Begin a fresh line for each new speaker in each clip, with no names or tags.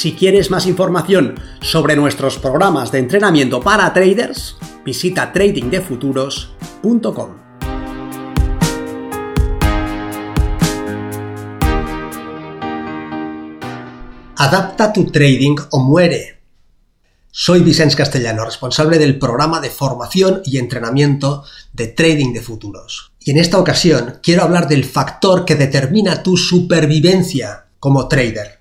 Si quieres más información sobre nuestros programas de entrenamiento para traders, visita tradingdefuturos.com. Adapta tu trading o muere. Soy Vicens Castellano, responsable del programa de formación y entrenamiento de Trading de Futuros. Y en esta ocasión quiero hablar del factor que determina tu supervivencia como trader.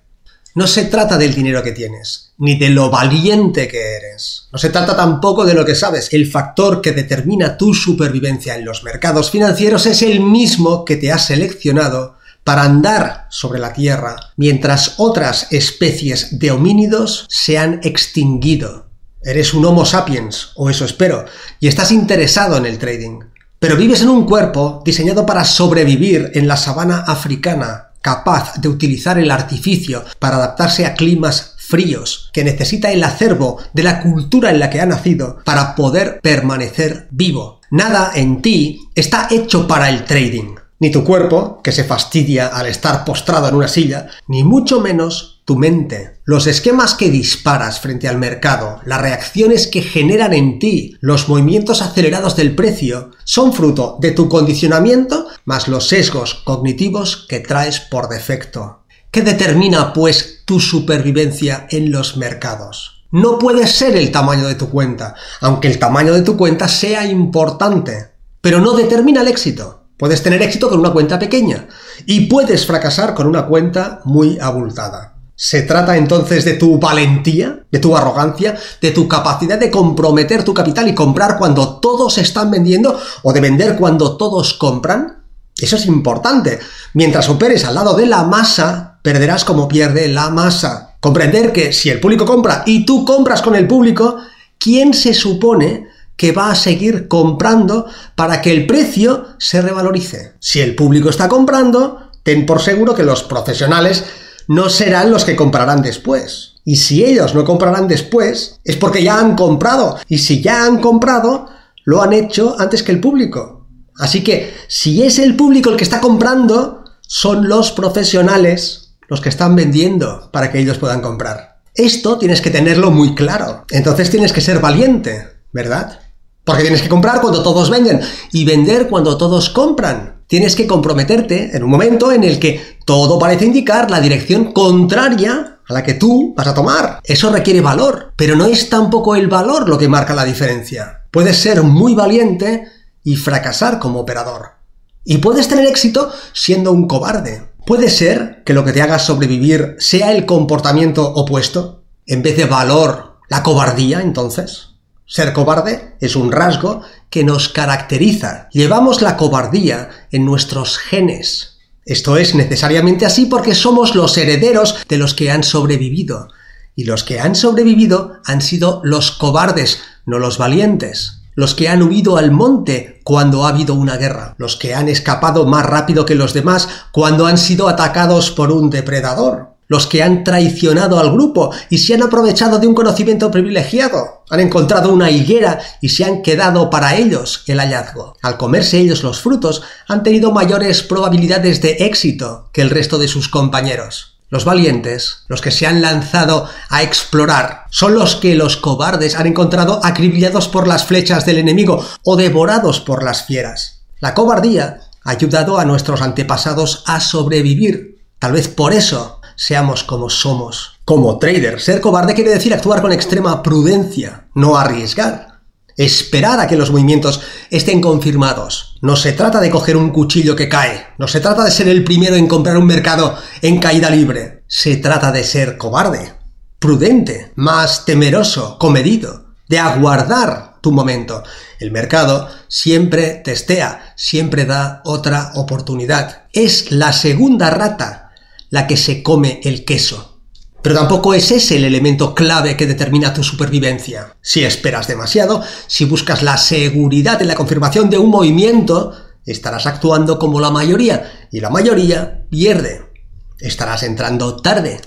No se trata del dinero que tienes, ni de lo valiente que eres. No se trata tampoco de lo que sabes. El factor que determina tu supervivencia en los mercados financieros es el mismo que te ha seleccionado para andar sobre la Tierra, mientras otras especies de homínidos se han extinguido. Eres un Homo sapiens, o eso espero, y estás interesado en el trading. Pero vives en un cuerpo diseñado para sobrevivir en la sabana africana, capaz de utilizar el artificio para adaptarse a climas fríos, que necesita el acervo de la cultura en la que ha nacido para poder permanecer vivo. Nada en ti está hecho para el trading. Ni tu cuerpo, que se fastidia al estar postrado en una silla, ni mucho menos tu mente, los esquemas que disparas frente al mercado, las reacciones que generan en ti, los movimientos acelerados del precio, son fruto de tu condicionamiento más los sesgos cognitivos que traes por defecto. ¿Qué determina, pues, tu supervivencia en los mercados? No puede ser el tamaño de tu cuenta, aunque el tamaño de tu cuenta sea importante, pero no determina el éxito. Puedes tener éxito con una cuenta pequeña y puedes fracasar con una cuenta muy abultada. Se trata entonces de tu valentía, de tu arrogancia, de tu capacidad de comprometer tu capital y comprar cuando todos están vendiendo o de vender cuando todos compran. Eso es importante. Mientras operes al lado de la masa, perderás como pierde la masa. Comprender que si el público compra y tú compras con el público, ¿quién se supone que va a seguir comprando para que el precio se revalorice? Si el público está comprando, ten por seguro que los profesionales no serán los que comprarán después. Y si ellos no comprarán después, es porque ya han comprado. Y si ya han comprado, lo han hecho antes que el público. Así que si es el público el que está comprando, son los profesionales los que están vendiendo para que ellos puedan comprar. Esto tienes que tenerlo muy claro. Entonces tienes que ser valiente, ¿verdad? Porque tienes que comprar cuando todos venden y vender cuando todos compran tienes que comprometerte en un momento en el que todo parece indicar la dirección contraria a la que tú vas a tomar. Eso requiere valor, pero no es tampoco el valor lo que marca la diferencia. Puedes ser muy valiente y fracasar como operador. Y puedes tener éxito siendo un cobarde. Puede ser que lo que te haga sobrevivir sea el comportamiento opuesto, en vez de valor, la cobardía, entonces. Ser cobarde es un rasgo que nos caracteriza. Llevamos la cobardía en nuestros genes. Esto es necesariamente así porque somos los herederos de los que han sobrevivido. Y los que han sobrevivido han sido los cobardes, no los valientes. Los que han huido al monte cuando ha habido una guerra. Los que han escapado más rápido que los demás cuando han sido atacados por un depredador los que han traicionado al grupo y se han aprovechado de un conocimiento privilegiado. Han encontrado una higuera y se han quedado para ellos el hallazgo. Al comerse ellos los frutos, han tenido mayores probabilidades de éxito que el resto de sus compañeros. Los valientes, los que se han lanzado a explorar, son los que los cobardes han encontrado acribillados por las flechas del enemigo o devorados por las fieras. La cobardía ha ayudado a nuestros antepasados a sobrevivir. Tal vez por eso seamos como somos. Como trader, ser cobarde quiere decir actuar con extrema prudencia, no arriesgar. Esperar a que los movimientos estén confirmados. No se trata de coger un cuchillo que cae. No se trata de ser el primero en comprar un mercado en caída libre. Se trata de ser cobarde, prudente, más temeroso, comedido, de aguardar tu momento. El mercado siempre testea, siempre da otra oportunidad. Es la segunda rata la que se come el queso. Pero tampoco es ese el elemento clave que determina tu supervivencia. Si esperas demasiado, si buscas la seguridad en la confirmación de un movimiento, estarás actuando como la mayoría y la mayoría pierde. Estarás entrando tarde.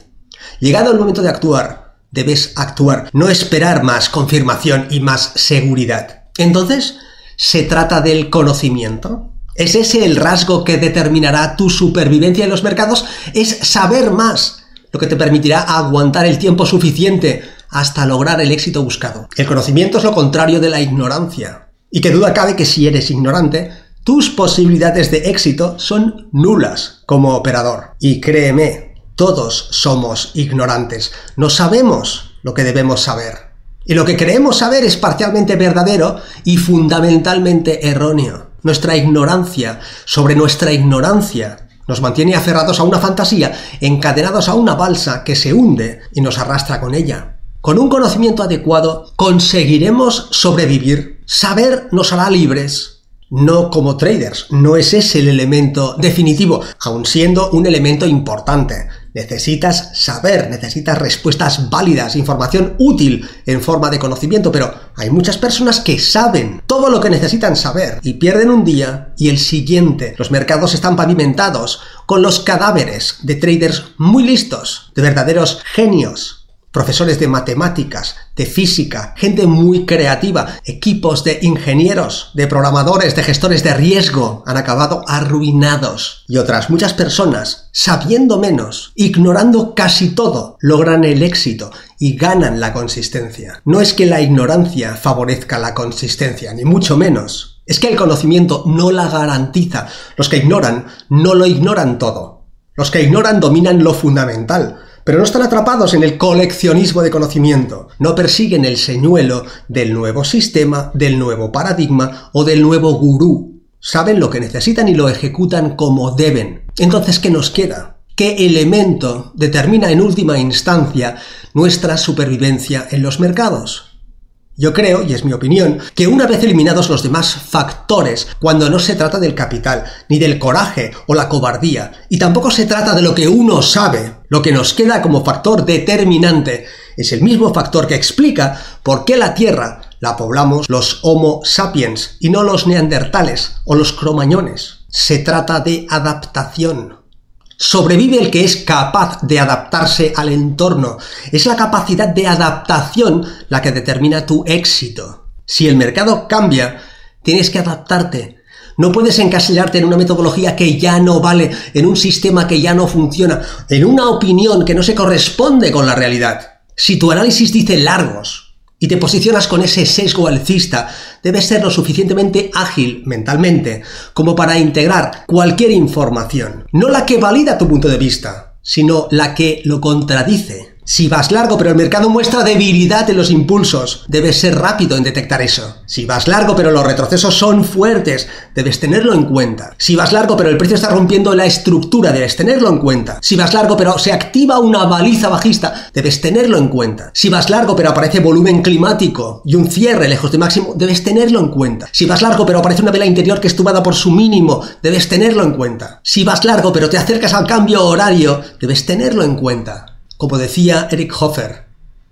Llegado el momento de actuar, debes actuar, no esperar más confirmación y más seguridad. Entonces, ¿se trata del conocimiento? ¿Es ese el rasgo que determinará tu supervivencia en los mercados? ¿Es saber más lo que te permitirá aguantar el tiempo suficiente hasta lograr el éxito buscado? El conocimiento es lo contrario de la ignorancia. Y que duda cabe que si eres ignorante, tus posibilidades de éxito son nulas como operador. Y créeme, todos somos ignorantes. No sabemos lo que debemos saber. Y lo que creemos saber es parcialmente verdadero y fundamentalmente erróneo. Nuestra ignorancia sobre nuestra ignorancia nos mantiene aferrados a una fantasía, encadenados a una balsa que se hunde y nos arrastra con ella. Con un conocimiento adecuado conseguiremos sobrevivir. Saber nos hará libres, no como traders. No es ese el elemento definitivo, aun siendo un elemento importante. Necesitas saber, necesitas respuestas válidas, información útil en forma de conocimiento, pero hay muchas personas que saben todo lo que necesitan saber y pierden un día y el siguiente. Los mercados están pavimentados con los cadáveres de traders muy listos, de verdaderos genios, profesores de matemáticas, de física, gente muy creativa, equipos de ingenieros, de programadores, de gestores de riesgo han acabado arruinados. Y otras muchas personas, sabiendo menos, ignorando casi todo, logran el éxito y ganan la consistencia. No es que la ignorancia favorezca la consistencia, ni mucho menos. Es que el conocimiento no la garantiza. Los que ignoran no lo ignoran todo. Los que ignoran dominan lo fundamental pero no están atrapados en el coleccionismo de conocimiento, no persiguen el señuelo del nuevo sistema, del nuevo paradigma o del nuevo gurú. Saben lo que necesitan y lo ejecutan como deben. Entonces, ¿qué nos queda? ¿Qué elemento determina en última instancia nuestra supervivencia en los mercados? Yo creo, y es mi opinión, que una vez eliminados los demás factores, cuando no se trata del capital, ni del coraje o la cobardía, y tampoco se trata de lo que uno sabe, lo que nos queda como factor determinante es el mismo factor que explica por qué la Tierra la poblamos los Homo sapiens y no los neandertales o los cromañones. Se trata de adaptación. Sobrevive el que es capaz de adaptarse al entorno. Es la capacidad de adaptación la que determina tu éxito. Si el mercado cambia, tienes que adaptarte. No puedes encasillarte en una metodología que ya no vale, en un sistema que ya no funciona, en una opinión que no se corresponde con la realidad. Si tu análisis dice largos, y te posicionas con ese sesgo alcista, debes ser lo suficientemente ágil mentalmente como para integrar cualquier información, no la que valida tu punto de vista, sino la que lo contradice. Si vas largo pero el mercado muestra debilidad en los impulsos, debes ser rápido en detectar eso. Si vas largo pero los retrocesos son fuertes, debes tenerlo en cuenta. Si vas largo pero el precio está rompiendo la estructura, debes tenerlo en cuenta. Si vas largo pero se activa una baliza bajista, debes tenerlo en cuenta. Si vas largo pero aparece volumen climático y un cierre lejos de máximo, debes tenerlo en cuenta. Si vas largo pero aparece una vela interior que estuvada por su mínimo, debes tenerlo en cuenta. Si vas largo pero te acercas al cambio horario, debes tenerlo en cuenta. Como decía Eric Hoffer,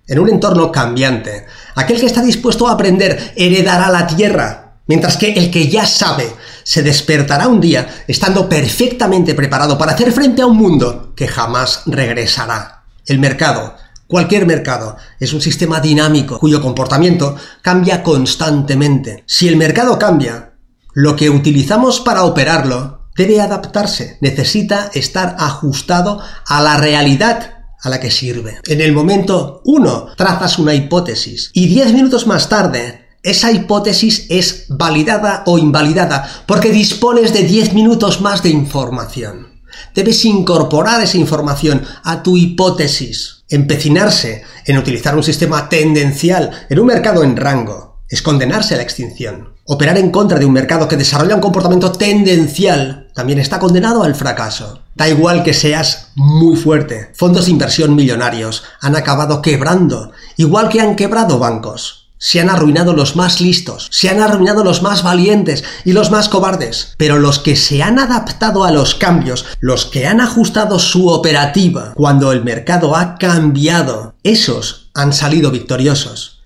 en un entorno cambiante, aquel que está dispuesto a aprender heredará la tierra, mientras que el que ya sabe se despertará un día estando perfectamente preparado para hacer frente a un mundo que jamás regresará. El mercado, cualquier mercado, es un sistema dinámico cuyo comportamiento cambia constantemente. Si el mercado cambia, lo que utilizamos para operarlo debe adaptarse, necesita estar ajustado a la realidad a la que sirve. En el momento 1 trazas una hipótesis y 10 minutos más tarde esa hipótesis es validada o invalidada porque dispones de 10 minutos más de información. Debes incorporar esa información a tu hipótesis. Empecinarse en utilizar un sistema tendencial en un mercado en rango es condenarse a la extinción. Operar en contra de un mercado que desarrolla un comportamiento tendencial también está condenado al fracaso. Da igual que seas muy fuerte. Fondos de inversión millonarios han acabado quebrando, igual que han quebrado bancos. Se han arruinado los más listos, se han arruinado los más valientes y los más cobardes. Pero los que se han adaptado a los cambios, los que han ajustado su operativa cuando el mercado ha cambiado, esos han salido victoriosos.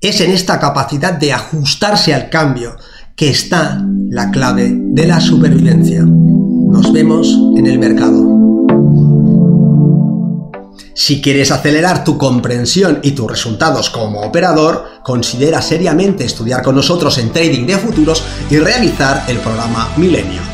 Es en esta capacidad de ajustarse al cambio que está la clave de la supervivencia. Nos vemos en el mercado. Si quieres acelerar tu comprensión y tus resultados como operador, considera seriamente estudiar con nosotros en Trading de Futuros y realizar el programa Milenio.